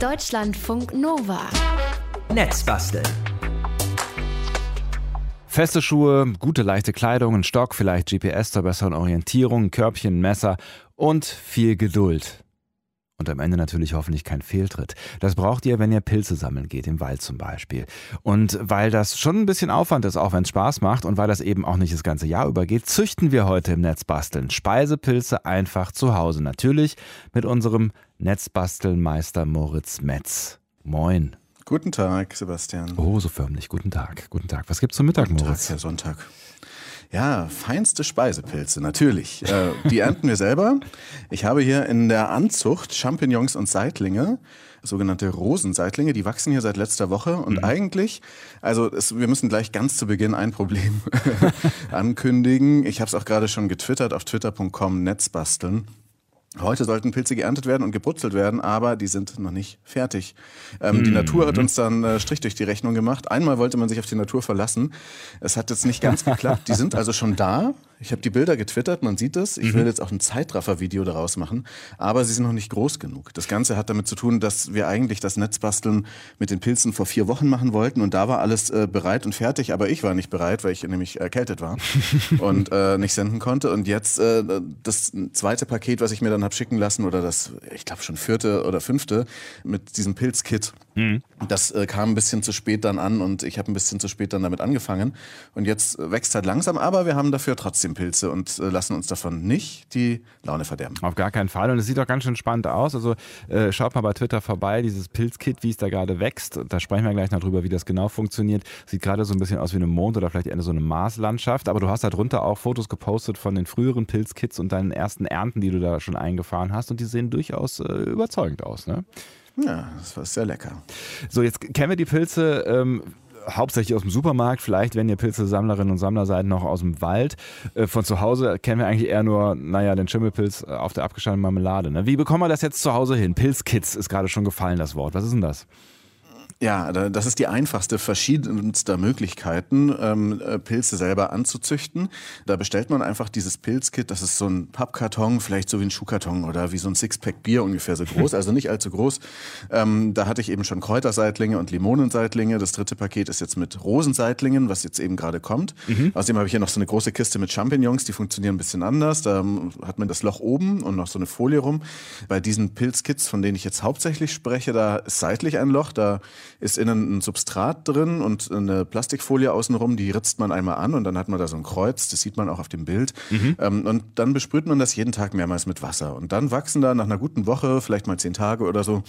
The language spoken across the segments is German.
Deutschlandfunk Nova. Netzbasteln. Feste Schuhe, gute leichte Kleidung, ein Stock, vielleicht GPS zur besseren Orientierung, ein Körbchen, Messer und viel Geduld. Und am Ende natürlich hoffentlich kein Fehltritt. Das braucht ihr, wenn ihr Pilze sammeln geht, im Wald zum Beispiel. Und weil das schon ein bisschen Aufwand ist, auch wenn es Spaß macht und weil das eben auch nicht das ganze Jahr über geht, züchten wir heute im Netz basteln Speisepilze einfach zu Hause. Natürlich mit unserem Netzbastelmeister Moritz Metz. Moin. Guten Tag, Sebastian. Oh, so förmlich. Guten Tag. Guten Tag. Was gibt's zum Mittag, Guten Moritz? Tag, Herr Sonntag. Ja, feinste Speisepilze, natürlich. Äh, die ernten wir selber. Ich habe hier in der Anzucht Champignons und Seitlinge, sogenannte Rosenseitlinge, die wachsen hier seit letzter Woche. Und eigentlich, also es, wir müssen gleich ganz zu Beginn ein Problem ankündigen. Ich habe es auch gerade schon getwittert auf twitter.com Netzbasteln. Heute sollten Pilze geerntet werden und gebrutzelt werden, aber die sind noch nicht fertig. Ähm, Die Natur hat uns dann äh, Strich durch die Rechnung gemacht. Einmal wollte man sich auf die Natur verlassen. Es hat jetzt nicht ganz geklappt. Die sind also schon da. Ich habe die Bilder getwittert, man sieht es. Ich will jetzt auch ein Zeitraffer-Video daraus machen, aber sie sind noch nicht groß genug. Das Ganze hat damit zu tun, dass wir eigentlich das Netzbasteln mit den Pilzen vor vier Wochen machen wollten und da war alles äh, bereit und fertig, aber ich war nicht bereit, weil ich nämlich erkältet war und äh, nicht senden konnte. Und jetzt äh, das zweite Paket, was ich mir dann habe schicken lassen oder das, ich glaube schon vierte oder fünfte mit diesem Pilzkit. Das äh, kam ein bisschen zu spät dann an und ich habe ein bisschen zu spät dann damit angefangen. Und jetzt äh, wächst halt langsam, aber wir haben dafür trotzdem Pilze und äh, lassen uns davon nicht die Laune verderben. Auf gar keinen Fall. Und es sieht auch ganz schön spannend aus. Also äh, schaut mal bei Twitter vorbei, dieses Pilzkit, wie es da gerade wächst. Da sprechen wir gleich noch drüber, wie das genau funktioniert. Sieht gerade so ein bisschen aus wie eine Mond- oder vielleicht eher so eine Marslandschaft. Aber du hast da drunter auch Fotos gepostet von den früheren Pilzkits und deinen ersten Ernten, die du da schon eingefahren hast. Und die sehen durchaus äh, überzeugend aus. Ne? Ja, das war sehr lecker. So, jetzt kennen wir die Pilze. Ähm, Hauptsächlich aus dem Supermarkt, vielleicht, wenn ihr Pilze-Sammlerinnen und Sammler seid, noch aus dem Wald. Äh, von zu Hause kennen wir eigentlich eher nur, naja, den Schimmelpilz äh, auf der abgeschnittenen Marmelade. Ne? Wie bekommen wir das jetzt zu Hause hin? Pilzkits ist gerade schon gefallen, das Wort. Was ist denn das? Ja, da- das ist die einfachste verschiedenster Möglichkeiten, ähm, äh, Pilze selber anzuzüchten. Da bestellt man einfach dieses Pilzkit, das ist so ein Pappkarton, vielleicht so wie ein Schuhkarton oder wie so ein Sixpack Bier ungefähr so groß, also nicht allzu groß. Ähm, da hatte ich eben schon Kräuterseitlinge und Limonenseitlinge. Das dritte Paket ist jetzt mit Rosenseitlingen, was jetzt eben gerade kommt. Außerdem habe ich hier noch so eine große Kiste mit Champignons, die funktionieren ein bisschen anders. Da ähm, hat man das Loch oben und noch so eine Folie rum. Bei diesen Pilzkits, von denen ich jetzt hauptsächlich spreche, da ist seitlich ein Loch, da ist innen ein Substrat drin und eine Plastikfolie außenrum, die ritzt man einmal an und dann hat man da so ein Kreuz, das sieht man auch auf dem Bild. Ähm, und dann besprüht man das jeden Tag mehrmals mit Wasser. Und dann wachsen da nach einer guten Woche, vielleicht mal zehn Tage oder so,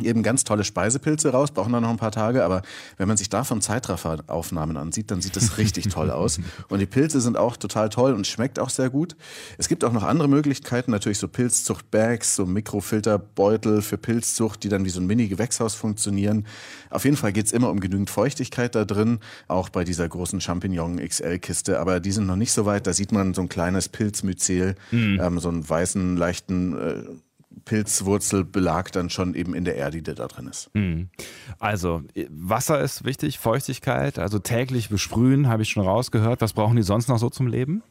eben ganz tolle Speisepilze raus, brauchen dann noch ein paar Tage, aber wenn man sich davon Zeitrafferaufnahmen ansieht, dann sieht das richtig toll aus. Und die Pilze sind auch total toll und schmeckt auch sehr gut. Es gibt auch noch andere Möglichkeiten, natürlich so Pilzzucht-Bags, so Mikrofilterbeutel für Pilzzucht, die dann wie so ein Mini-Gewächshaus funktionieren. Auf jeden Fall geht's immer um genügend Feuchtigkeit da drin, auch bei dieser großen Champignon-XL-Kiste, aber die sind noch nicht so weit. Da sieht man so ein kleines Pilzmyzel, ähm, so einen weißen, leichten äh, Pilzwurzelbelag dann schon eben in der Erde, die da drin ist. Also, Wasser ist wichtig, Feuchtigkeit, also täglich besprühen, habe ich schon rausgehört. Was brauchen die sonst noch so zum Leben?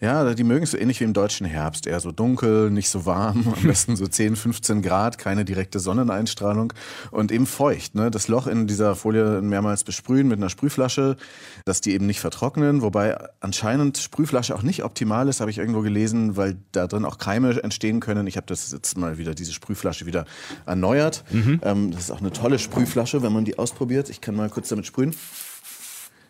Ja, die mögen es so ähnlich wie im deutschen Herbst. Eher so dunkel, nicht so warm, am besten so 10, 15 Grad, keine direkte Sonneneinstrahlung und eben feucht. Ne? Das Loch in dieser Folie mehrmals besprühen mit einer Sprühflasche, dass die eben nicht vertrocknen. Wobei anscheinend Sprühflasche auch nicht optimal ist, habe ich irgendwo gelesen, weil da drin auch Keime entstehen können. Ich habe das jetzt mal wieder, diese Sprühflasche wieder erneuert. Ähm, das ist auch eine tolle Sprühflasche, wenn man die ausprobiert. Ich kann mal kurz damit sprühen.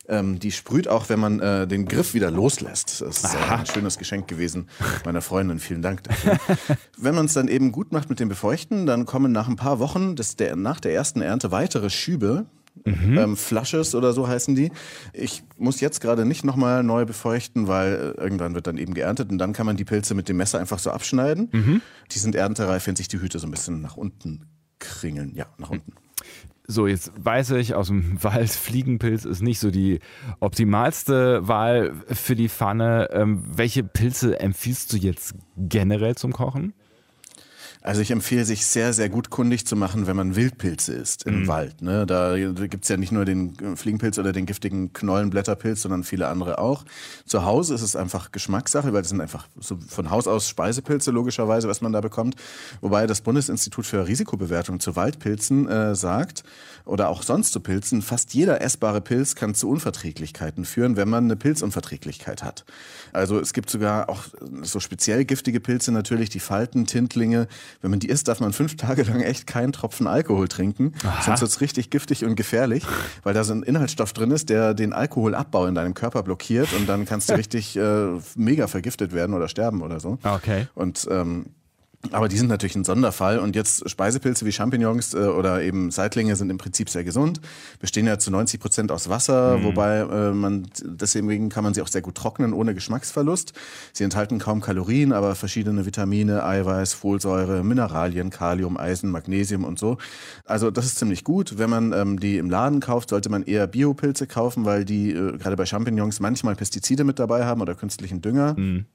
Ähm, die sprüht auch, wenn man äh, den Griff wieder loslässt. Das ist äh, ein schönes Geschenk gewesen meiner Freundin. Vielen Dank dafür. wenn man es dann eben gut macht mit dem Befeuchten, dann kommen nach ein paar Wochen des, der, nach der ersten Ernte weitere Schübe. Ähm, Flashes oder so heißen die. Ich muss jetzt gerade nicht nochmal neu befeuchten, weil äh, irgendwann wird dann eben geerntet und dann kann man die Pilze mit dem Messer einfach so abschneiden. Die sind erntereif, wenn sich die Hüte so ein bisschen nach unten kringeln. Ja, nach unten. So, jetzt weiß ich aus dem Wald, Fliegenpilz ist nicht so die optimalste Wahl für die Pfanne. Ähm, welche Pilze empfiehlst du jetzt generell zum Kochen? Also ich empfehle, sich sehr, sehr gut kundig zu machen, wenn man Wildpilze isst im mhm. Wald. Ne? Da gibt's ja nicht nur den Fliegenpilz oder den giftigen Knollenblätterpilz, sondern viele andere auch. Zu Hause ist es einfach Geschmackssache, weil das sind einfach so von Haus aus Speisepilze logischerweise, was man da bekommt. Wobei das Bundesinstitut für Risikobewertung zu Waldpilzen äh, sagt, oder auch sonst zu Pilzen, fast jeder essbare Pilz kann zu Unverträglichkeiten führen, wenn man eine Pilzunverträglichkeit hat. Also es gibt sogar auch so speziell giftige Pilze natürlich, die Falten, Tintlinge, wenn man die isst, darf man fünf Tage lang echt keinen Tropfen Alkohol trinken. Aha. Sonst wird's richtig giftig und gefährlich, weil da so ein Inhaltsstoff drin ist, der den Alkoholabbau in deinem Körper blockiert und dann kannst du richtig äh, mega vergiftet werden oder sterben oder so. Okay. Und ähm, aber die sind natürlich ein Sonderfall und jetzt Speisepilze wie Champignons äh, oder eben Seitlinge sind im Prinzip sehr gesund, bestehen ja zu 90 Prozent aus Wasser, mhm. wobei äh, man deswegen kann man sie auch sehr gut trocknen ohne Geschmacksverlust. Sie enthalten kaum Kalorien, aber verschiedene Vitamine, Eiweiß, Folsäure, Mineralien, Kalium, Eisen, Magnesium und so. Also das ist ziemlich gut. Wenn man ähm, die im Laden kauft, sollte man eher Biopilze kaufen, weil die äh, gerade bei Champignons manchmal Pestizide mit dabei haben oder künstlichen Dünger. Mhm.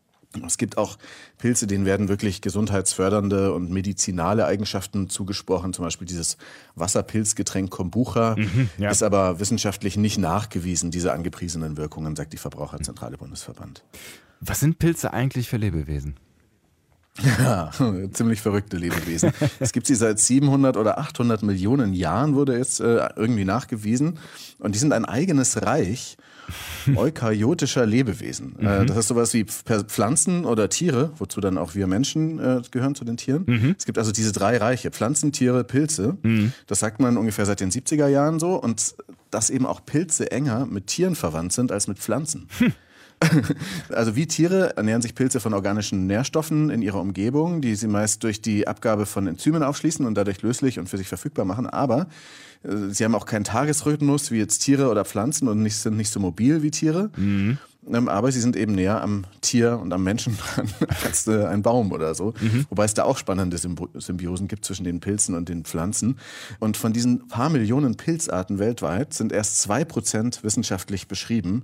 Es gibt auch Pilze, denen werden wirklich gesundheitsfördernde und medizinale Eigenschaften zugesprochen. Zum Beispiel dieses Wasserpilzgetränk Kombucha mhm, ja. ist aber wissenschaftlich nicht nachgewiesen, diese angepriesenen Wirkungen, sagt die Verbraucherzentrale Bundesverband. Was sind Pilze eigentlich für Lebewesen? Ja, ziemlich verrückte Lebewesen. es gibt sie seit 700 oder 800 Millionen Jahren, wurde jetzt äh, irgendwie nachgewiesen. Und die sind ein eigenes Reich eukaryotischer Lebewesen. Äh, mhm. das ist sowas wie Pflanzen oder Tiere, wozu dann auch wir Menschen äh, gehören zu den Tieren. Mhm. Es gibt also diese drei Reiche, Pflanzen, Tiere, Pilze. Mhm. Das sagt man ungefähr seit den 70er Jahren so. Und dass eben auch Pilze enger mit Tieren verwandt sind als mit Pflanzen. Hm. Also wie Tiere ernähren sich Pilze von organischen Nährstoffen in ihrer Umgebung, die sie meist durch die Abgabe von Enzymen aufschließen und dadurch löslich und für sich verfügbar machen. Aber äh, sie haben auch keinen Tagesrhythmus wie jetzt Tiere oder Pflanzen und nicht, sind nicht so mobil wie Tiere. Mhm. Ähm, aber sie sind eben näher am Tier und am Menschen dran als äh, ein Baum oder so. Mhm. Wobei es da auch spannende Symbiosen gibt zwischen den Pilzen und den Pflanzen. Und von diesen paar Millionen Pilzarten weltweit sind erst zwei Prozent wissenschaftlich beschrieben.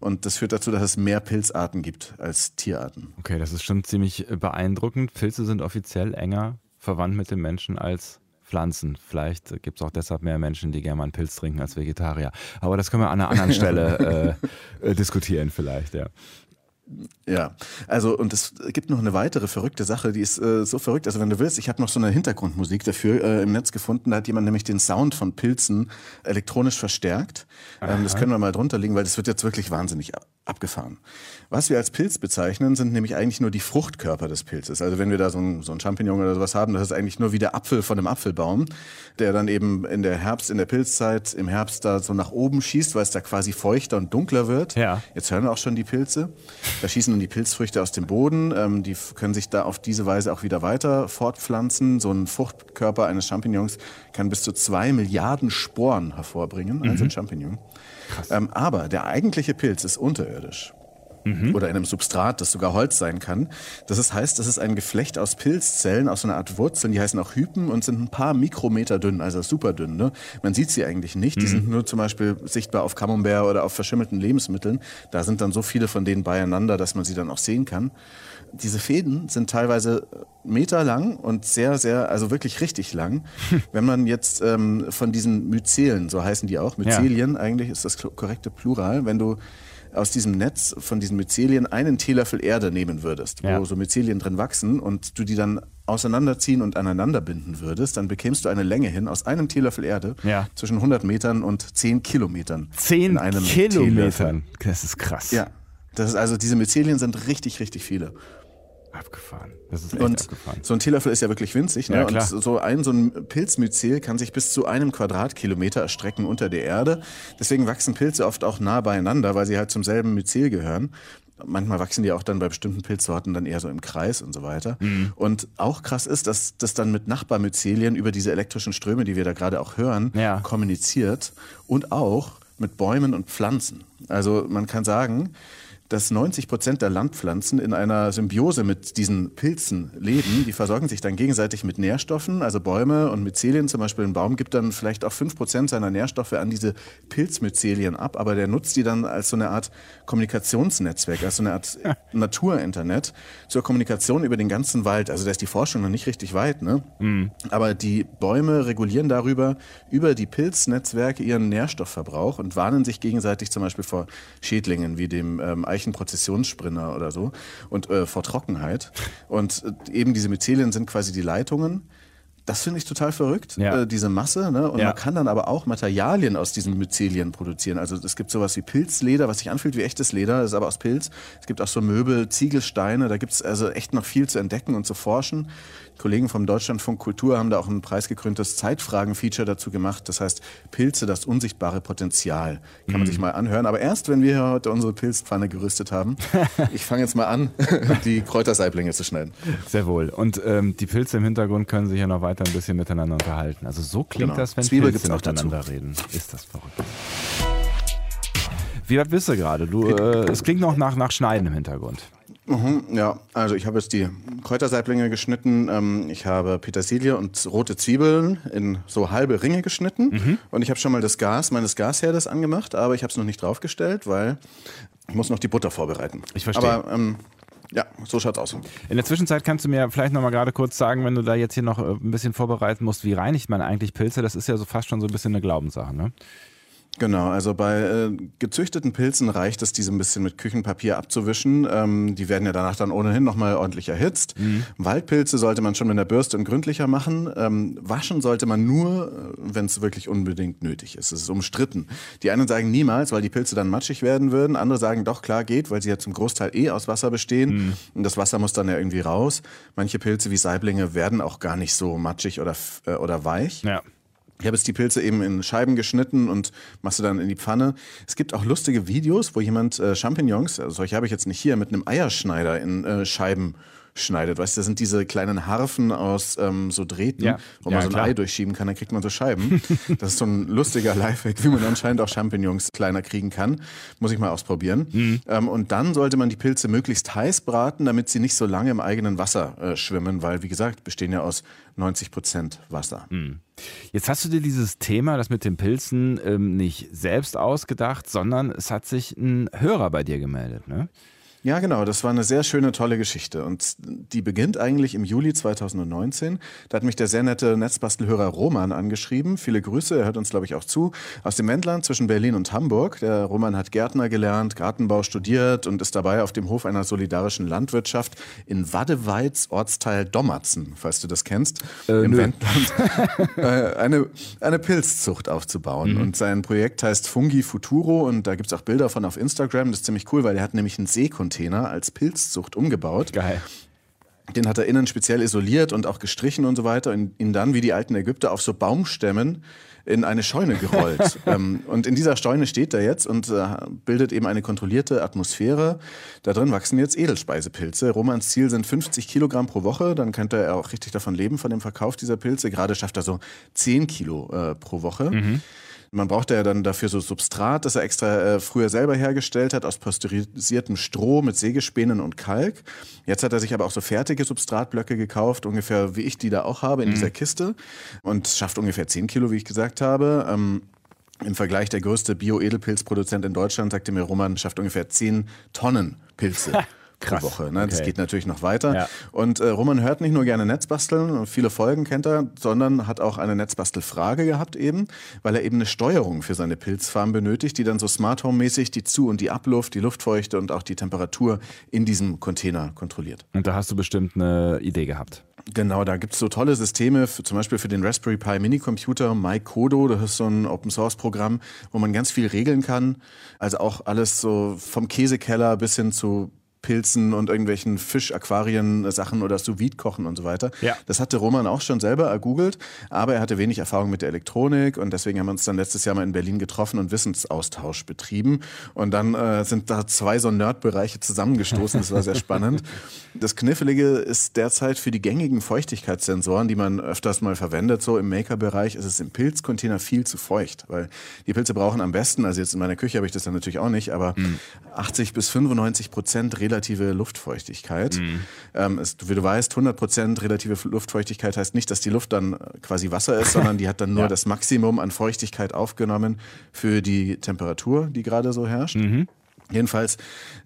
Und das führt dazu, dass es mehr Pilzarten gibt als Tierarten. Okay, das ist schon ziemlich äh, beeindruckend. Pilze sind offiziell enger verwandt mit den Menschen als Pflanzen. Vielleicht gibt es auch deshalb mehr Menschen, die gerne mal einen Pilz trinken als Vegetarier. Aber das können wir an einer anderen Stelle äh, äh, diskutieren vielleicht, ja. Ja, also und es gibt noch eine weitere verrückte Sache, die ist äh, so verrückt. Also wenn du willst, ich habe noch so eine Hintergrundmusik dafür äh, im Netz gefunden. Da hat jemand nämlich den Sound von Pilzen elektronisch verstärkt. Ähm, das können wir mal drunter legen, weil das wird jetzt wirklich wahnsinnig abgefahren. Was wir als Pilz bezeichnen, sind nämlich eigentlich nur die Fruchtkörper des Pilzes. Also wenn wir da so ein, so ein Champignon oder sowas haben, das ist eigentlich nur wie der Apfel von einem Apfelbaum, der dann eben in der Herbst, in der Pilzzeit, im Herbst da so nach oben schießt, weil es da quasi feuchter und dunkler wird. Ja. Jetzt hören wir auch schon die Pilze. Da schießen dann die Pilzfrüchte aus dem Boden. Ähm, die können sich da auf diese Weise auch wieder weiter fortpflanzen. So ein Fruchtkörper eines Champignons kann bis zu zwei Milliarden Sporen hervorbringen, also mhm. also ein Champignon. Ähm, aber der eigentliche Pilz ist unterirdisch. Mhm. Oder in einem Substrat, das sogar Holz sein kann. Das heißt, das ist ein Geflecht aus Pilzzellen, aus so einer Art Wurzeln, die heißen auch Hypen und sind ein paar Mikrometer dünn, also super dünn. Ne? Man sieht sie eigentlich nicht. Mhm. Die sind nur zum Beispiel sichtbar auf Camembert oder auf verschimmelten Lebensmitteln. Da sind dann so viele von denen beieinander, dass man sie dann auch sehen kann. Diese Fäden sind teilweise meterlang und sehr, sehr, also wirklich richtig lang. Wenn man jetzt ähm, von diesen Myzelen, so heißen die auch, Myzelien, ja. eigentlich ist das korrekte Plural, wenn du aus diesem Netz von diesen Myzelien einen Teelöffel Erde nehmen würdest, ja. wo so Myzelien drin wachsen und du die dann auseinanderziehen und aneinander binden würdest, dann bekämst du eine Länge hin aus einem Teelöffel Erde ja. zwischen 100 Metern und 10 Kilometern. 10 Kilometern? Das ist krass. Ja. Das ist also, diese Myzelien sind richtig, richtig viele. Abgefahren. Das ist echt und abgefahren. So ein Teelöffel ist ja wirklich winzig. Ne? Ja, und so ein, so ein Pilzmyzel kann sich bis zu einem Quadratkilometer erstrecken unter der Erde. Deswegen wachsen Pilze oft auch nah beieinander, weil sie halt zum selben Myzel gehören. Manchmal wachsen die auch dann bei bestimmten Pilzsorten dann eher so im Kreis und so weiter. Mhm. Und auch krass ist, dass das dann mit Nachbarmyzelien über diese elektrischen Ströme, die wir da gerade auch hören, ja. kommuniziert und auch mit Bäumen und Pflanzen. Also man kann sagen, dass 90 Prozent der Landpflanzen in einer Symbiose mit diesen Pilzen leben. Die versorgen sich dann gegenseitig mit Nährstoffen, also Bäume und Myzelien. Zum Beispiel ein Baum gibt dann vielleicht auch 5 Prozent seiner Nährstoffe an diese Pilzmyzelien ab, aber der nutzt die dann als so eine Art Kommunikationsnetzwerk, als so eine Art Naturinternet zur Kommunikation über den ganzen Wald. Also da ist die Forschung noch nicht richtig weit, ne? Mhm. Aber die Bäume regulieren darüber, über die Pilznetzwerke ihren Nährstoffverbrauch und warnen sich gegenseitig zum Beispiel vor Schädlingen wie dem ähm, Eichenprozessionssprinner oder so und äh, vor Trockenheit. Und äh, eben diese Myzelien sind quasi die Leitungen. Das finde ich total verrückt, ja. äh, diese Masse. Ne? Und ja. man kann dann aber auch Materialien aus diesen Myzelien produzieren. Also es gibt sowas wie Pilzleder, was sich anfühlt wie echtes Leder, ist aber aus Pilz. Es gibt auch so Möbel, Ziegelsteine, da gibt es also echt noch viel zu entdecken und zu forschen. Kollegen vom Deutschlandfunk Kultur haben da auch ein preisgekröntes Zeitfragen-Feature dazu gemacht. Das heißt Pilze, das unsichtbare Potenzial. Kann man mhm. sich mal anhören. Aber erst, wenn wir heute unsere Pilzpfanne gerüstet haben. ich fange jetzt mal an, die Kräutersaiblinge zu schneiden. Sehr wohl. Und ähm, die Pilze im Hintergrund können sich ja noch weiter ein bisschen miteinander unterhalten. Also so klingt genau. das, wenn Zwiebel Pilze miteinander dazu. reden. Ist das verrückt. Wie weit bist du gerade? Du, äh, es klingt noch nach, nach Schneiden im Hintergrund. Mhm, ja, also ich habe jetzt die Kräutersaiblinge geschnitten. Ähm, ich habe Petersilie und rote Zwiebeln in so halbe Ringe geschnitten. Mhm. Und ich habe schon mal das Gas meines Gasherdes angemacht, aber ich habe es noch nicht draufgestellt, weil ich muss noch die Butter vorbereiten. Ich verstehe. Aber ähm, ja, so schaut's aus. In der Zwischenzeit kannst du mir vielleicht noch mal gerade kurz sagen, wenn du da jetzt hier noch äh, ein bisschen vorbereiten musst, wie reinigt man eigentlich Pilze? Das ist ja so fast schon so ein bisschen eine Glaubenssache, ne? Genau, also bei äh, gezüchteten Pilzen reicht es, diese ein bisschen mit Küchenpapier abzuwischen. Ähm, die werden ja danach dann ohnehin nochmal ordentlich erhitzt. Mhm. Waldpilze sollte man schon mit der Bürste und gründlicher machen. Ähm, waschen sollte man nur, äh, wenn es wirklich unbedingt nötig ist. Es ist umstritten. Die einen sagen niemals, weil die Pilze dann matschig werden würden. Andere sagen doch, klar geht, weil sie ja zum Großteil eh aus Wasser bestehen. Mhm. Und das Wasser muss dann ja irgendwie raus. Manche Pilze wie Saiblinge werden auch gar nicht so matschig oder, äh, oder weich. Ja. Ich habe jetzt die Pilze eben in Scheiben geschnitten und machst du dann in die Pfanne. Es gibt auch lustige Videos, wo jemand äh, Champignons, also solche habe ich jetzt nicht hier, mit einem Eierschneider in äh, Scheiben schneidet. Weißt du, das sind diese kleinen Harfen aus ähm, so Drähten, ja. wo man ja, so ein klar. Ei durchschieben kann, dann kriegt man so Scheiben. das ist so ein lustiger Lifehack, wie man anscheinend auch Champignons kleiner kriegen kann. Muss ich mal ausprobieren. Mhm. Ähm, und dann sollte man die Pilze möglichst heiß braten, damit sie nicht so lange im eigenen Wasser äh, schwimmen, weil, wie gesagt, bestehen ja aus 90 Prozent Wasser. Mhm. Jetzt hast du dir dieses Thema, das mit den Pilzen, ähm, nicht selbst ausgedacht, sondern es hat sich ein Hörer bei dir gemeldet, ne? Ja, genau. Das war eine sehr schöne, tolle Geschichte. Und die beginnt eigentlich im Juli 2019. Da hat mich der sehr nette Netzbastelhörer Roman angeschrieben. Viele Grüße, er hört uns, glaube ich, auch zu. Aus dem Wendland zwischen Berlin und Hamburg. Der Roman hat Gärtner gelernt, Gartenbau studiert und ist dabei auf dem Hof einer solidarischen Landwirtschaft in Wadeweiz, Ortsteil Dommerzen, falls du das kennst, äh, im nö. Wendland, äh, eine, eine Pilzzucht aufzubauen. Mhm. Und sein Projekt heißt Fungi Futuro und da gibt es auch Bilder von auf Instagram. Das ist ziemlich cool, weil er hat nämlich einen Seekontinent Container als Pilzzucht umgebaut. Geil. Den hat er innen speziell isoliert und auch gestrichen und so weiter und ihn dann, wie die alten Ägypter, auf so Baumstämmen in eine Scheune gerollt. ähm, und in dieser Scheune steht er jetzt und äh, bildet eben eine kontrollierte Atmosphäre. Da drin wachsen jetzt Edelspeisepilze. Romans Ziel sind 50 Kilogramm pro Woche. Dann könnte er auch richtig davon leben, von dem Verkauf dieser Pilze. Gerade schafft er so 10 Kilo äh, pro Woche. Mhm. Man brauchte ja dann dafür so Substrat, das er extra äh, früher selber hergestellt hat, aus pasteurisiertem Stroh mit Sägespänen und Kalk. Jetzt hat er sich aber auch so fertige Substratblöcke gekauft, ungefähr wie ich die da auch habe in mhm. dieser Kiste und schafft ungefähr 10 Kilo, wie ich gesagt habe. Ähm, im Vergleich der größte Bio-Edelpilzproduzent in Deutschland, sagte mir Roman, schafft ungefähr 10 Tonnen Pilze. Krass. pro Woche. Ne? Okay. Das geht natürlich noch weiter. Ja. Und äh, Roman hört nicht nur gerne Netzbasteln, und viele Folgen kennt er, sondern hat auch eine Netzbastelfrage gehabt eben, weil er eben eine Steuerung für seine Pilzfarm benötigt, die dann so Smart Home mäßig die Zu- und die Abluft, die Luftfeuchte und auch die Temperatur in diesem Container kontrolliert. Und da hast du bestimmt eine Idee gehabt. Genau, da gibt es so tolle Systeme, für, zum Beispiel für den Raspberry Pi Minicomputer, MyCodo, das ist so ein Open-Source-Programm, wo man ganz viel regeln kann. Also auch alles so vom Käsekeller bis hin zu Pilzen und irgendwelchen Fisch-Aquarien-Sachen oder sous kochen und so weiter. Ja. Das hatte Roman auch schon selber ergoogelt, aber er hatte wenig Erfahrung mit der Elektronik und deswegen haben wir uns dann letztes Jahr mal in Berlin getroffen und Wissensaustausch betrieben. Und dann äh, sind da zwei so Nerdbereiche zusammengestoßen. Das war sehr spannend. Das Knifflige ist derzeit für die gängigen Feuchtigkeitssensoren, die man öfters mal verwendet, so im Maker-Bereich, ist es im Pilzcontainer viel zu feucht, weil die Pilze brauchen am besten, also jetzt in meiner Küche habe ich das dann natürlich auch nicht, aber mhm. 80 bis 95 Prozent relative Luftfeuchtigkeit. Mhm. Ähm, es, wie du weißt, 100 Prozent relative Luftfeuchtigkeit heißt nicht, dass die Luft dann quasi Wasser ist, sondern die hat dann nur ja. das Maximum an Feuchtigkeit aufgenommen für die Temperatur, die gerade so herrscht. Mhm. Jedenfalls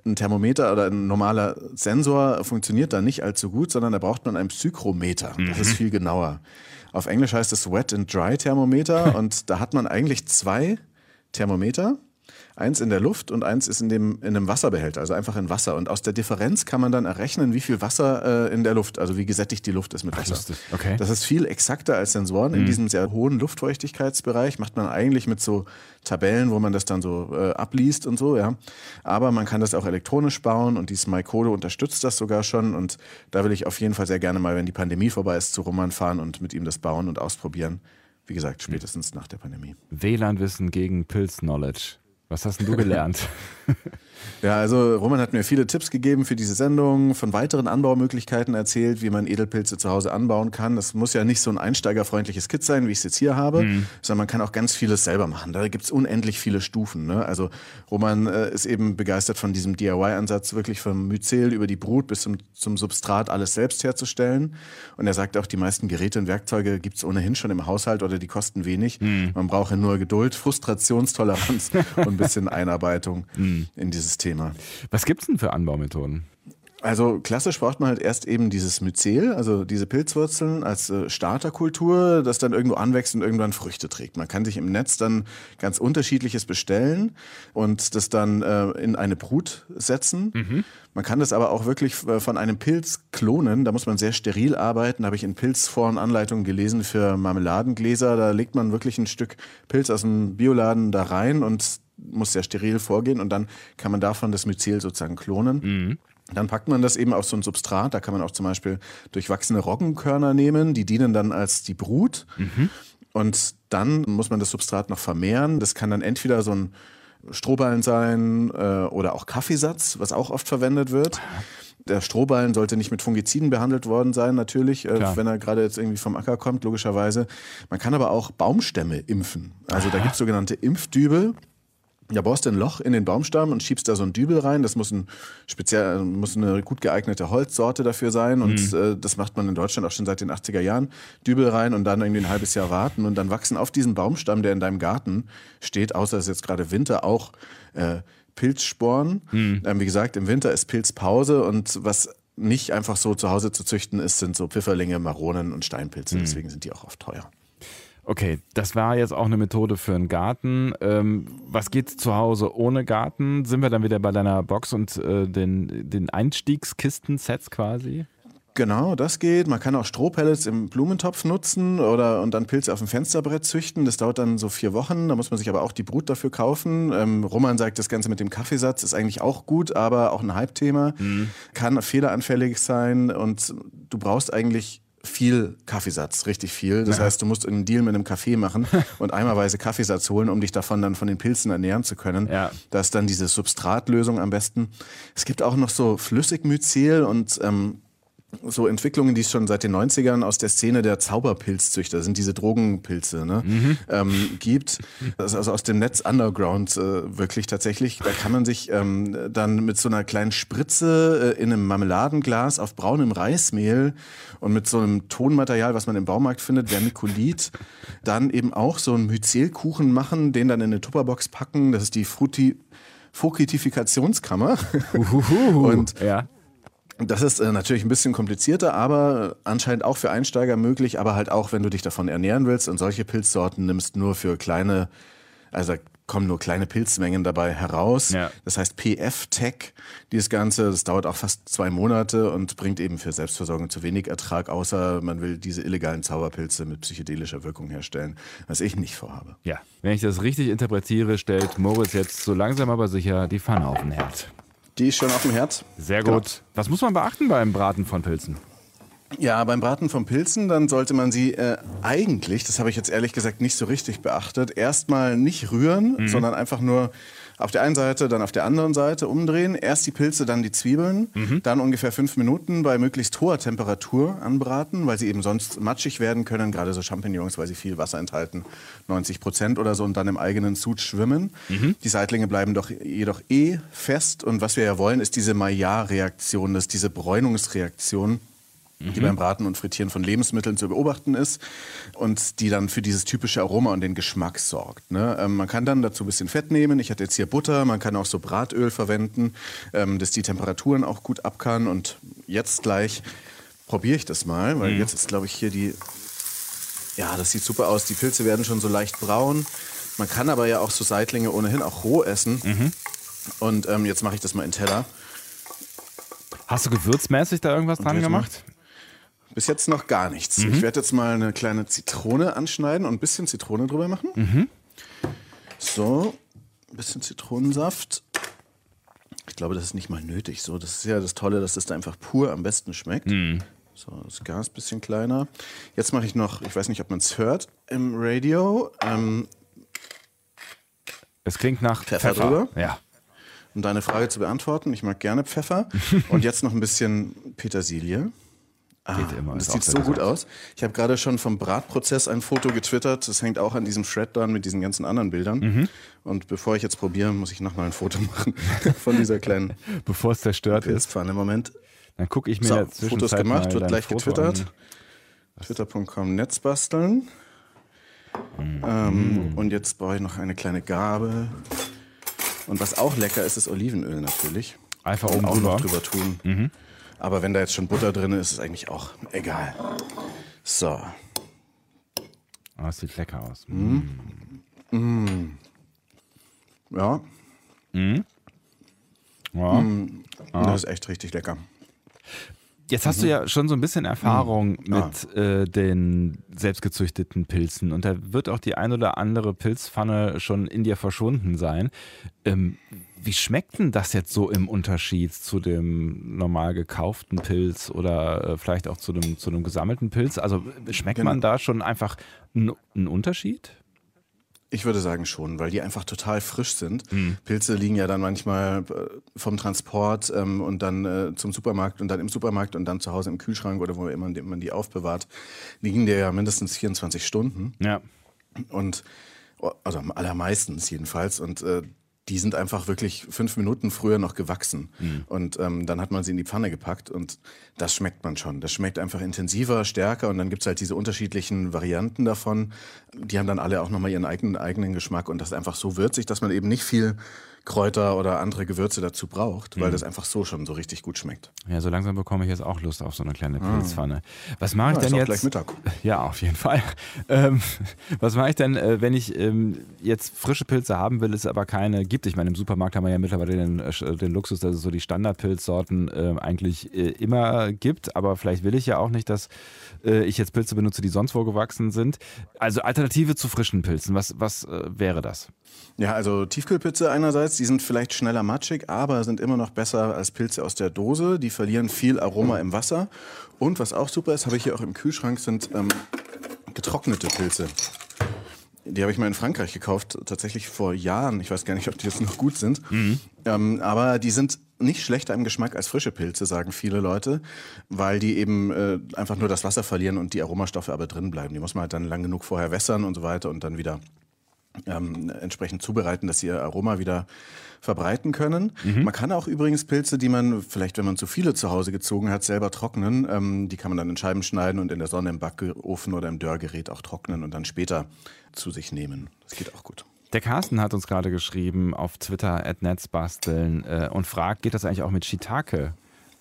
ein Thermometer oder ein normaler Sensor funktioniert da nicht allzu gut, sondern da braucht man ein Psychrometer. Das mhm. ist viel genauer. Auf Englisch heißt es Wet and Dry Thermometer und da hat man eigentlich zwei Thermometer Eins in der Luft und eins ist in, dem, in einem Wasserbehälter, also einfach in Wasser. Und aus der Differenz kann man dann errechnen, wie viel Wasser äh, in der Luft, also wie gesättigt die Luft ist mit Wasser. Ach, okay. Das ist viel exakter als Sensoren. Mhm. In diesem sehr hohen Luftfeuchtigkeitsbereich macht man eigentlich mit so Tabellen, wo man das dann so äh, abliest und so, ja. Aber man kann das auch elektronisch bauen und dieses MyCode unterstützt das sogar schon. Und da will ich auf jeden Fall sehr gerne mal, wenn die Pandemie vorbei ist, zu Roman fahren und mit ihm das bauen und ausprobieren. Wie gesagt, spätestens nach der Pandemie. WLAN-Wissen gegen Pilz-Knowledge. Was hast denn du gelernt? Ja, also Roman hat mir viele Tipps gegeben für diese Sendung, von weiteren Anbaumöglichkeiten erzählt, wie man Edelpilze zu Hause anbauen kann. Das muss ja nicht so ein einsteigerfreundliches Kit sein, wie ich es jetzt hier habe, mhm. sondern man kann auch ganz vieles selber machen. Da gibt es unendlich viele Stufen. Ne? Also Roman äh, ist eben begeistert von diesem DIY-Ansatz, wirklich vom Myzel über die Brut bis zum, zum Substrat alles selbst herzustellen. Und er sagt auch, die meisten Geräte und Werkzeuge gibt es ohnehin schon im Haushalt oder die kosten wenig. Mhm. Man brauche nur Geduld, Frustrationstoleranz und bisschen Einarbeitung mhm. in dieses Thema. Thema. Was gibt es denn für Anbaumethoden? Also klassisch braucht man halt erst eben dieses Myzel, also diese Pilzwurzeln als äh, Starterkultur, das dann irgendwo anwächst und irgendwann Früchte trägt. Man kann sich im Netz dann ganz unterschiedliches bestellen und das dann äh, in eine Brut setzen. Mhm. Man kann das aber auch wirklich äh, von einem Pilz klonen. Da muss man sehr steril arbeiten. Da habe ich in Pilzforen Anleitungen gelesen für Marmeladengläser. Da legt man wirklich ein Stück Pilz aus dem Bioladen da rein und muss sehr steril vorgehen und dann kann man davon das Myzel sozusagen klonen. Mhm. Dann packt man das eben auf so ein Substrat. Da kann man auch zum Beispiel durchwachsene Roggenkörner nehmen. Die dienen dann als die Brut. Mhm. Und dann muss man das Substrat noch vermehren. Das kann dann entweder so ein Strohballen sein äh, oder auch Kaffeesatz, was auch oft verwendet wird. Der Strohballen sollte nicht mit Fungiziden behandelt worden sein, natürlich, äh, wenn er gerade jetzt irgendwie vom Acker kommt, logischerweise. Man kann aber auch Baumstämme impfen. Also da gibt es sogenannte Impfdübel. Ja, baust ein Loch in den Baumstamm und schiebst da so ein Dübel rein. Das muss, ein speziell, muss eine gut geeignete Holzsorte dafür sein. Und mhm. äh, das macht man in Deutschland auch schon seit den 80er Jahren. Dübel rein und dann irgendwie ein halbes Jahr warten. Und dann wachsen auf diesem Baumstamm, der in deinem Garten steht, außer es ist jetzt gerade Winter, auch äh, Pilzsporen. Mhm. Ähm, wie gesagt, im Winter ist Pilzpause und was nicht einfach so zu Hause zu züchten ist, sind so Pfifferlinge, Maronen und Steinpilze. Mhm. Deswegen sind die auch oft teuer. Okay, das war jetzt auch eine Methode für einen Garten. Ähm, was geht zu Hause ohne Garten? Sind wir dann wieder bei deiner Box und äh, den, den Einstiegskisten-Sets quasi? Genau, das geht. Man kann auch Strohpellets im Blumentopf nutzen oder und dann Pilze auf dem Fensterbrett züchten. Das dauert dann so vier Wochen. Da muss man sich aber auch die Brut dafür kaufen. Ähm, Roman sagt, das Ganze mit dem Kaffeesatz ist eigentlich auch gut, aber auch ein Hype-Thema. Mhm. Kann fehleranfällig sein und du brauchst eigentlich viel Kaffeesatz, richtig viel. Das ja. heißt, du musst einen Deal mit einem Kaffee machen und eimerweise Kaffeesatz holen, um dich davon dann von den Pilzen ernähren zu können. Ja. Da ist dann diese Substratlösung am besten. Es gibt auch noch so Flüssigmyzel und ähm, so Entwicklungen, die es schon seit den 90ern aus der Szene der Zauberpilzzüchter, sind diese Drogenpilze, ne, mhm. ähm, gibt. Das ist also aus dem Netz Underground äh, wirklich tatsächlich. Da kann man sich ähm, dann mit so einer kleinen Spritze äh, in einem Marmeladenglas auf braunem Reismehl und mit so einem Tonmaterial, was man im Baumarkt findet, Vermiculit, dann eben auch so einen Myzelkuchen machen, den dann in eine Tupperbox packen. Das ist die Frutti Fokitifikationskammer. und ja. Das ist äh, natürlich ein bisschen komplizierter, aber anscheinend auch für Einsteiger möglich, aber halt auch, wenn du dich davon ernähren willst und solche Pilzsorten nimmst, nur für kleine, also kommen nur kleine Pilzmengen dabei heraus. Ja. Das heißt PF-Tech, dieses Ganze, das dauert auch fast zwei Monate und bringt eben für Selbstversorgung zu wenig Ertrag, außer man will diese illegalen Zauberpilze mit psychedelischer Wirkung herstellen, was ich nicht vorhabe. Ja, wenn ich das richtig interpretiere, stellt Moritz jetzt so langsam aber sicher die Pfanne auf den Herd. Die ist schon auf dem Herd. Sehr Genau. gut. Was muss man beachten beim Braten von Pilzen? Ja, beim Braten von Pilzen, dann sollte man sie äh, eigentlich, das habe ich jetzt ehrlich gesagt nicht so richtig beachtet, erstmal nicht rühren, sondern einfach nur auf der einen Seite, dann auf der anderen Seite umdrehen. Erst die Pilze, dann die Zwiebeln. Dann ungefähr fünf Minuten bei möglichst hoher Temperatur anbraten, weil sie eben sonst matschig werden können. Gerade so Champignons, weil sie viel Wasser enthalten, 90 Prozent oder so, und dann im eigenen Sud schwimmen. Die Seitlinge bleiben doch jedoch eh fest. Und was wir ja wollen, ist diese Maillard-Reaktion, diese Bräunungsreaktion die beim Braten und Frittieren von Lebensmitteln zu beobachten ist und die dann für dieses typische Aroma und den Geschmack sorgt. Ne? Ähm, man kann dann dazu ein bisschen Fett nehmen. Ich hatte jetzt hier Butter, man kann auch so Bratöl verwenden, ähm, das die Temperaturen auch gut ab kann. Und jetzt gleich probiere ich das mal, weil jetzt ist, glaube ich, hier die. Ja, das sieht super aus. Die Pilze werden schon so leicht braun. Man kann aber ja auch so Seitlinge ohnehin auch roh essen. Und ähm, jetzt mache ich das mal in Teller. Hast du gewürzmäßig da irgendwas dran gemacht? Bis jetzt noch gar nichts. Ich werde jetzt mal eine kleine Zitrone anschneiden und ein bisschen Zitrone drüber machen. So, ein bisschen Zitronensaft. Ich glaube, das ist nicht mal nötig. So, das ist ja das Tolle, dass das da einfach pur am besten schmeckt. So, das Gas ein bisschen kleiner. Jetzt mache ich noch, ich weiß nicht, ob man es hört, im Radio. Ähm, Es klingt nach Pfeffer Pfeffer. drüber? Ja. um deine Frage zu beantworten, ich mag gerne Pfeffer. und jetzt noch ein bisschen Petersilie. Geht immer. Und das sieht so gut gesund. aus. Ich habe gerade schon vom Bratprozess ein Foto getwittert. Das hängt auch an diesem Thread dran mit diesen ganzen anderen Bildern. Mhm. Und bevor ich jetzt probiere, muss ich nochmal ein Foto machen von dieser kleinen Bevor es zerstört ist, Pilzpfanne. Moment. dann gucke ich mir So, Fotos gemacht, wird gleich Foto getwittert. Twitter.com Netzbasteln. Mhm. Ähm, und jetzt brauche ich noch eine kleine Gabel. Und was auch lecker ist, ist Olivenöl natürlich. Einfach oben drüber. drüber tun. Aber wenn da jetzt schon Butter drin ist, ist es eigentlich auch egal. So. Ah, das sieht lecker aus. Ja, Ja. das ist echt richtig lecker. Jetzt hast du Mhm. ja schon so ein bisschen Erfahrung mit äh, den selbstgezüchteten Pilzen und da wird auch die ein oder andere Pilzpfanne schon in dir verschwunden sein. Ähm, wie schmeckt denn das jetzt so im Unterschied zu dem normal gekauften Pilz oder äh, vielleicht auch zu dem, zu dem gesammelten Pilz? Also äh, schmeckt Genau. man da schon einfach einen Unterschied? Ich würde sagen schon, weil die einfach total frisch sind. Mhm. Pilze liegen ja dann manchmal äh, vom Transport ähm, und dann äh, zum Supermarkt und dann im Supermarkt und dann zu Hause im Kühlschrank oder wo immer man die aufbewahrt, liegen der ja mindestens 24 Stunden. Ja. Und also am allermeistens jedenfalls. Und äh, die sind einfach wirklich fünf Minuten früher noch gewachsen. Und ähm, dann hat man sie in die Pfanne gepackt und das schmeckt man schon. Das schmeckt einfach intensiver, stärker und dann gibt's halt diese unterschiedlichen Varianten davon. Die haben dann alle auch nochmal ihren eigenen, eigenen Geschmack und das ist einfach so würzig, dass man eben nicht viel Kräuter oder andere Gewürze dazu braucht, weil das einfach so schon so richtig gut schmeckt. Ja, so langsam bekomme ich jetzt auch Lust auf so eine kleine Pilzpfanne. Was mache ich Ja, denn jetzt? gleich Mittag. Ja, auf jeden Fall. Ähm, was mache ich denn, äh, wenn ich ähm, jetzt frische Pilze haben will, es aber keine gibt? Ich meine, im Supermarkt haben wir ja mittlerweile den, äh, den Luxus, dass es so die Standardpilzsorten äh, eigentlich äh, immer gibt, aber vielleicht will ich ja auch nicht, dass äh, ich jetzt Pilze benutze, die sonst wo gewachsen sind. Also Alternative zu frischen Pilzen, was, was wäre das? Ja, also Tiefkühlpilze einerseits, die sind vielleicht schneller matschig, aber sind immer noch besser als Pilze aus der Dose. Die verlieren viel Aroma im Wasser. Und was auch super ist, habe ich hier auch im Kühlschrank, sind ähm, getrocknete Pilze. Die habe ich mal in Frankreich gekauft, tatsächlich vor Jahren. Ich weiß gar nicht, ob die jetzt noch gut sind. Ähm, aber die sind nicht schlechter im Geschmack als frische Pilze, sagen viele Leute, weil die eben äh, einfach nur das Wasser verlieren und die Aromastoffe aber drin bleiben. Die muss man halt dann lang genug vorher wässern und so weiter und dann wieder ähm, entsprechend zubereiten, dass sie ihr Aroma wieder verbreiten können. Man kann auch übrigens Pilze, die man vielleicht, wenn man zu viele zu Hause gezogen hat, selber trocknen. Ähm, die kann man dann in Scheiben schneiden und in der Sonne im Backofen oder im Dörrgerät auch trocknen und dann später zu sich nehmen. Das geht auch gut. Der Carsten hat uns gerade geschrieben auf Twitter at Netzbasteln äh, und fragt, geht das eigentlich auch mit Shiitake?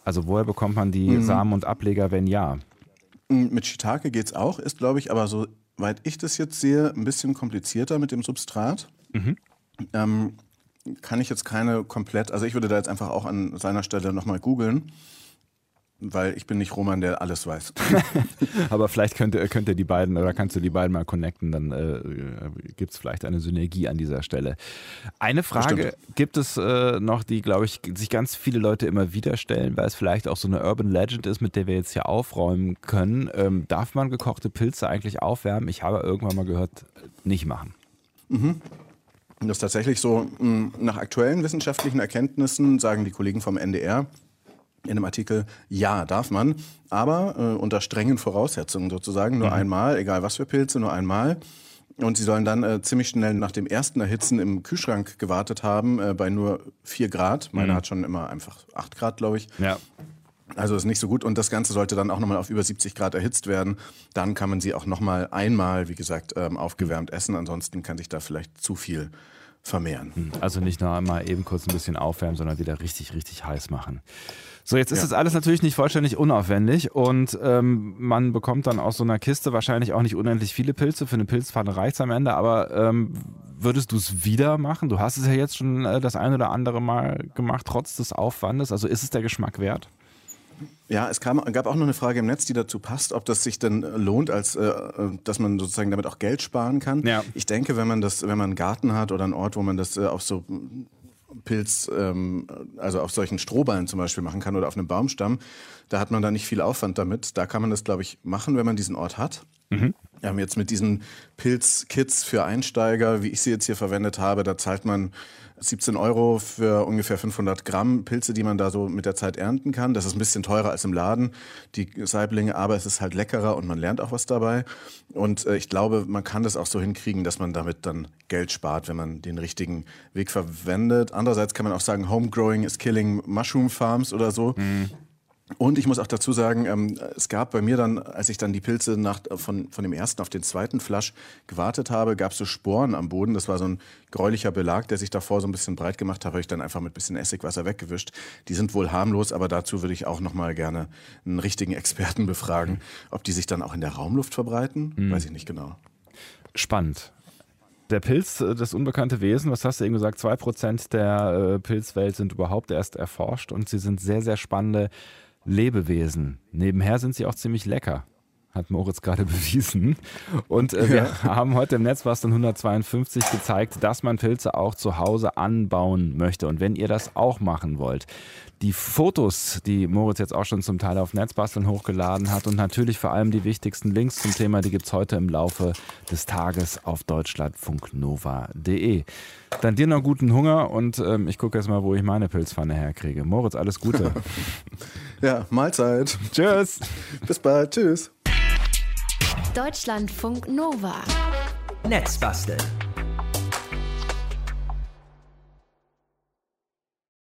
Also woher bekommt man die Samen und Ableger, wenn ja? Mm, Mit Shiitake geht's auch, ist glaube ich, aber soweit ich das jetzt sehe, ein bisschen komplizierter mit dem Substrat. Ähm, kann ich jetzt keine komplett, also ich würde da jetzt einfach auch an seiner Stelle nochmal googeln. Weil ich bin nicht Roman, der alles weiß. Aber vielleicht könnt ihr, könnt ihr die beiden oder kannst du die beiden mal connecten, dann äh, gibt es vielleicht eine Synergie an dieser Stelle. Eine Frage Bestimmt. gibt es äh, noch, die, glaube ich, sich ganz viele Leute immer wieder stellen, weil es vielleicht auch so eine Urban Legend ist, mit der wir jetzt hier aufräumen können. Ähm, darf man gekochte Pilze eigentlich aufwärmen? Ich habe irgendwann mal gehört, nicht machen. Mhm. Das ist tatsächlich so, nach aktuellen wissenschaftlichen Erkenntnissen sagen die Kollegen vom NDR, in einem Artikel, ja, darf man, aber äh, unter strengen Voraussetzungen sozusagen, nur mhm. einmal, egal was für Pilze, nur einmal. Und sie sollen dann äh, ziemlich schnell nach dem ersten Erhitzen im Kühlschrank gewartet haben, äh, bei nur 4 Grad. Meine mhm. hat schon immer einfach 8 Grad, glaube ich. Ja. Also ist nicht so gut und das Ganze sollte dann auch nochmal auf über 70 Grad erhitzt werden. Dann kann man sie auch nochmal einmal, wie gesagt, ähm, aufgewärmt essen. Ansonsten kann sich da vielleicht zu viel vermehren. Hm, also nicht nur einmal eben kurz ein bisschen aufwärmen, sondern wieder richtig, richtig heiß machen. So, jetzt ist ja. das alles natürlich nicht vollständig unaufwendig und ähm, man bekommt dann aus so einer Kiste wahrscheinlich auch nicht unendlich viele Pilze. Für eine Pilzpfanne reicht es am Ende, aber ähm, würdest du es wieder machen? Du hast es ja jetzt schon äh, das ein oder andere Mal gemacht, trotz des Aufwandes. Also ist es der Geschmack wert? Ja, es kam, gab auch noch eine Frage im Netz, die dazu passt, ob das sich denn lohnt, als äh, dass man sozusagen damit auch Geld sparen kann. Ja. Ich denke, wenn man das, wenn man einen Garten hat oder einen Ort, wo man das äh, auf so Pilz, ähm, also auf solchen Strohballen zum Beispiel machen kann oder auf einem Baumstamm, da hat man da nicht viel Aufwand damit. Da kann man das, glaube ich, machen, wenn man diesen Ort hat. Mhm. Ähm, jetzt mit diesen Pilzkits für Einsteiger, wie ich sie jetzt hier verwendet habe, da zahlt man 17 Euro für ungefähr 500 Gramm Pilze, die man da so mit der Zeit ernten kann. Das ist ein bisschen teurer als im Laden, die Saiblinge, aber es ist halt leckerer und man lernt auch was dabei. Und äh, ich glaube, man kann das auch so hinkriegen, dass man damit dann Geld spart, wenn man den richtigen Weg verwendet. Andererseits kann man auch sagen, Homegrowing is killing Mushroom Farms oder so. Mhm. Und ich muss auch dazu sagen, ähm, es gab bei mir dann, als ich dann die Pilze nach, von, von dem ersten auf den zweiten Flasch gewartet habe, gab es so Sporen am Boden. Das war so ein gräulicher Belag, der sich davor so ein bisschen breit gemacht hat, habe ich dann einfach mit bisschen Essigwasser weggewischt. Die sind wohl harmlos, aber dazu würde ich auch nochmal gerne einen richtigen Experten befragen. Ob die sich dann auch in der Raumluft verbreiten, mhm. weiß ich nicht genau. Spannend. Der Pilz, äh, das unbekannte Wesen, was hast du eben gesagt, 2% der äh, Pilzwelt sind überhaupt erst erforscht und sie sind sehr, sehr spannende Lebewesen. Nebenher sind sie auch ziemlich lecker hat Moritz gerade bewiesen. Und äh, wir ja. haben heute im Netzbastern 152 gezeigt, dass man Pilze auch zu Hause anbauen möchte. Und wenn ihr das auch machen wollt, die Fotos, die Moritz jetzt auch schon zum Teil auf Netzbasteln hochgeladen hat und natürlich vor allem die wichtigsten Links zum Thema, die gibt es heute im Laufe des Tages auf deutschlandfunknova.de. Dann dir noch guten Hunger und ähm, ich gucke jetzt mal, wo ich meine Pilzpfanne herkriege. Moritz, alles Gute. ja, Mahlzeit. Tschüss. Bis bald. Tschüss. Deutschlandfunk Nova. Netzbasteln.